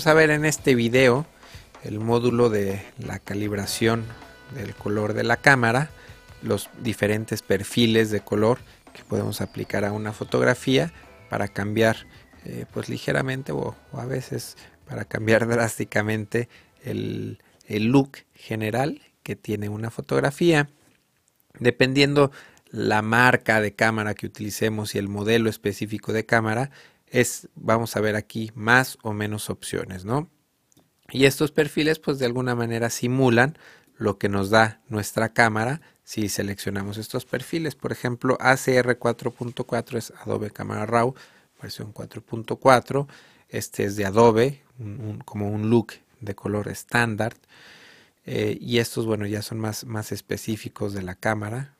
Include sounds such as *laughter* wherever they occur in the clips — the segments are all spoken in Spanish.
Vamos a ver en este video el módulo de la calibración del color de la cámara, los diferentes perfiles de color que podemos aplicar a una fotografía para cambiar eh, pues ligeramente o, a veces para cambiar *laughs* drásticamente el, el look general que tiene una fotografía. Dependiendo la marca de cámara que utilicemos y el modelo específico de cámara, es, vamos a ver aquí, más o menos opciones, ¿no? Y estos perfiles, pues de alguna manera simulan lo que nos da nuestra cámara si seleccionamos estos perfiles. Por ejemplo, ACR 4.4 es Adobe Camera Raw, versión 4.4. Este es de Adobe, como un look de color estándar. Eh, y estos, bueno, ya son más, más específicos de la cámara.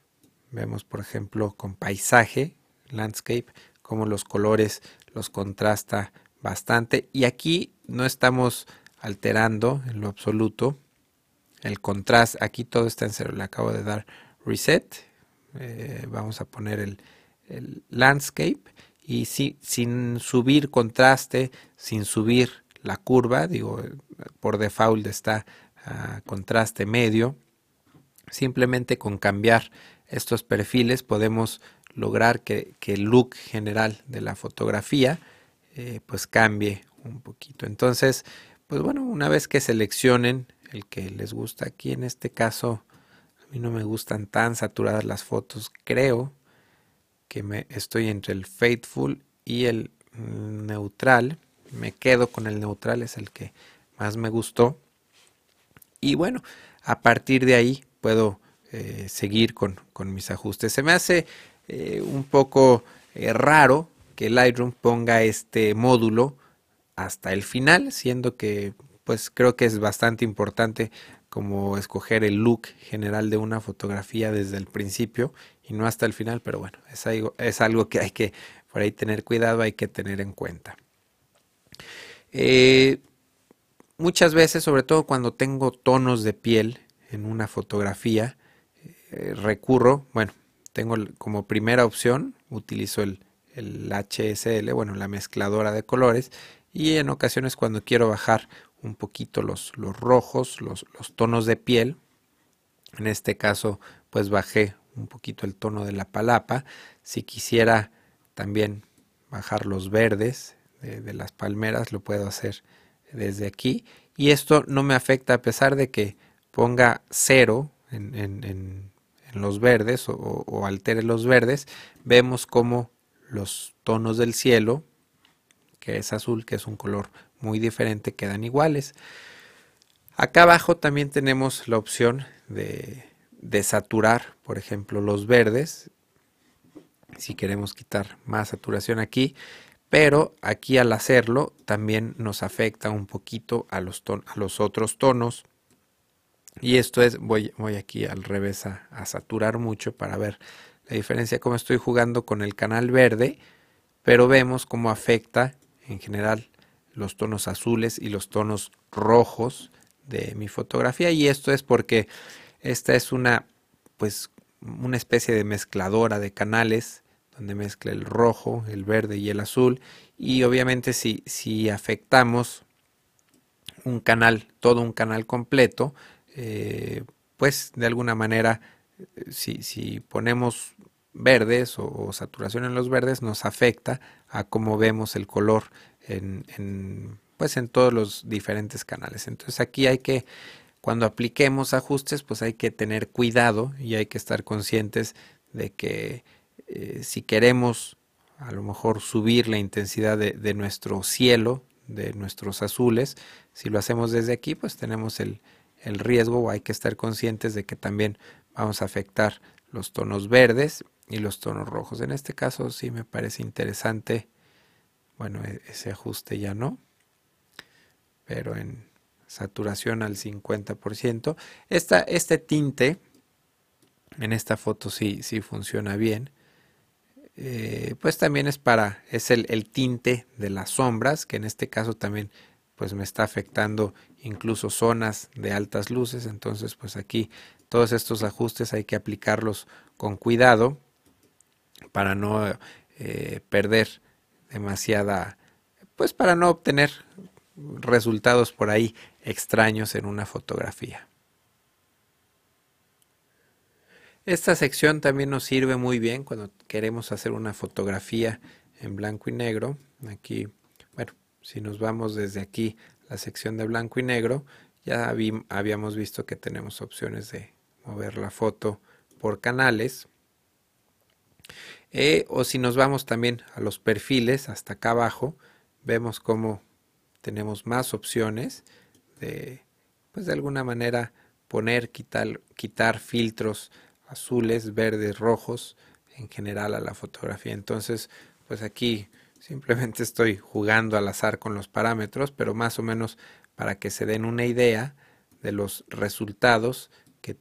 Vemos, por ejemplo, con paisaje, landscape, como los colores los contrasta bastante. Y aquí no estamos alterando en lo absoluto el contraste. Aquí todo está en cero. Le acabo de dar reset. Eh, vamos a poner el, landscape. Y si, sin subir contraste, sin subir la curva, digo, por default está a contraste medio. Simplemente con cambiar estos perfiles podemos lograr que, el look general de la fotografía eh, pues cambie un poquito. Entonces, pues bueno, una vez que seleccionen el que les gusta aquí, en este caso, a mí no me gustan tan saturadas las fotos, creo que me estoy entre el faithful y el neutral. Me quedo con el neutral, es el que más me gustó. Y bueno, a partir de ahí puedo eh, seguir con, mis ajustes. Se me hace eh, un poco eh, raro que Lightroom ponga este módulo hasta el final, siendo que pues creo que es bastante importante como escoger el look general de una fotografía desde el principio y no hasta el final, pero bueno, es algo, es algo que hay que por ahí tener cuidado, hay que tener en cuenta. muchas veces, sobre todo cuando tengo tonos de piel en una fotografía, recurro, bueno, tengo como primera opción, utilizo el, HSL, bueno, la mezcladora de colores, y en ocasiones cuando quiero bajar un poquito los, los rojos, los, los, tonos de piel, en este caso pues bajé un poquito el tono de la palapa, si quisiera también bajar los verdes de, las palmeras lo puedo hacer desde aquí. Y esto no me afecta a pesar de que ponga cero en los verdes o, altere los verdes, vemos como los tonos del cielo, que es azul, que es un color muy diferente, quedan iguales. Acá abajo también tenemos la opción de, de saturar, por ejemplo, los verdes, si queremos quitar más saturación aquí, pero aquí al hacerlo también nos afecta un poquito a los, a los otros tonos y esto es, voy, voy aquí al revés a, saturar mucho para ver la diferencia, cómo estoy jugando con el canal verde, pero vemos cómo afecta en general los tonos azules y los tonos rojos de mi fotografía. Y esto es porque esta es una, pues, una especie de mezcladora de canales donde mezcla el rojo, el verde y el azul. Y obviamente si, si afectamos un canal, todo un canal completo, eh, pues de alguna manera, si, si ponemos verdes o, saturación en los verdes, nos afecta a cómo vemos el color en, pues en todos los diferentes canales. Entonces aquí hay que, cuando apliquemos ajustes, pues hay que tener cuidado y hay que estar conscientes de que eh, si queremos a lo mejor subir la intensidad de, de, nuestro cielo, de nuestros azules, si lo hacemos desde aquí, pues tenemos el, el riesgo o hay que estar conscientes de que también vamos a afectar los tonos verdes y los tonos rojos. En este caso sí me parece interesante, bueno, e-, ese ajuste ya no, pero en saturación al 50%. Esta, este tinte en esta foto sí, sí funciona bien. Eh, pues también es para, es el, el tinte de las sombras, que en este caso también pues me está afectando incluso zonas de altas luces. Entonces, pues aquí todos estos ajustes hay que aplicarlos con cuidado para no eh, perder demasiada, pues para no obtener resultados por ahí extraños en una fotografía. Esta sección también nos sirve muy bien cuando queremos hacer una fotografía en blanco y negro. Aquí, bueno, si nos vamos desde aquí, la sección de blanco y negro, ya habíamos visto que tenemos opciones de mover la foto por canales. Eh, o si nos vamos también a los perfiles, hasta acá abajo, vemos cómo tenemos más opciones de, pues de alguna manera, poner, quitar, quitar filtros azules, verdes, rojos en general a la fotografía. Entonces, pues aquí simplemente estoy jugando al azar con los parámetros, pero más o menos para que se den una idea de los resultados que,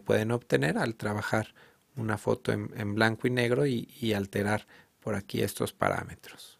pueden obtener al trabajar una foto en, blanco y negro y alterar por aquí estos parámetros.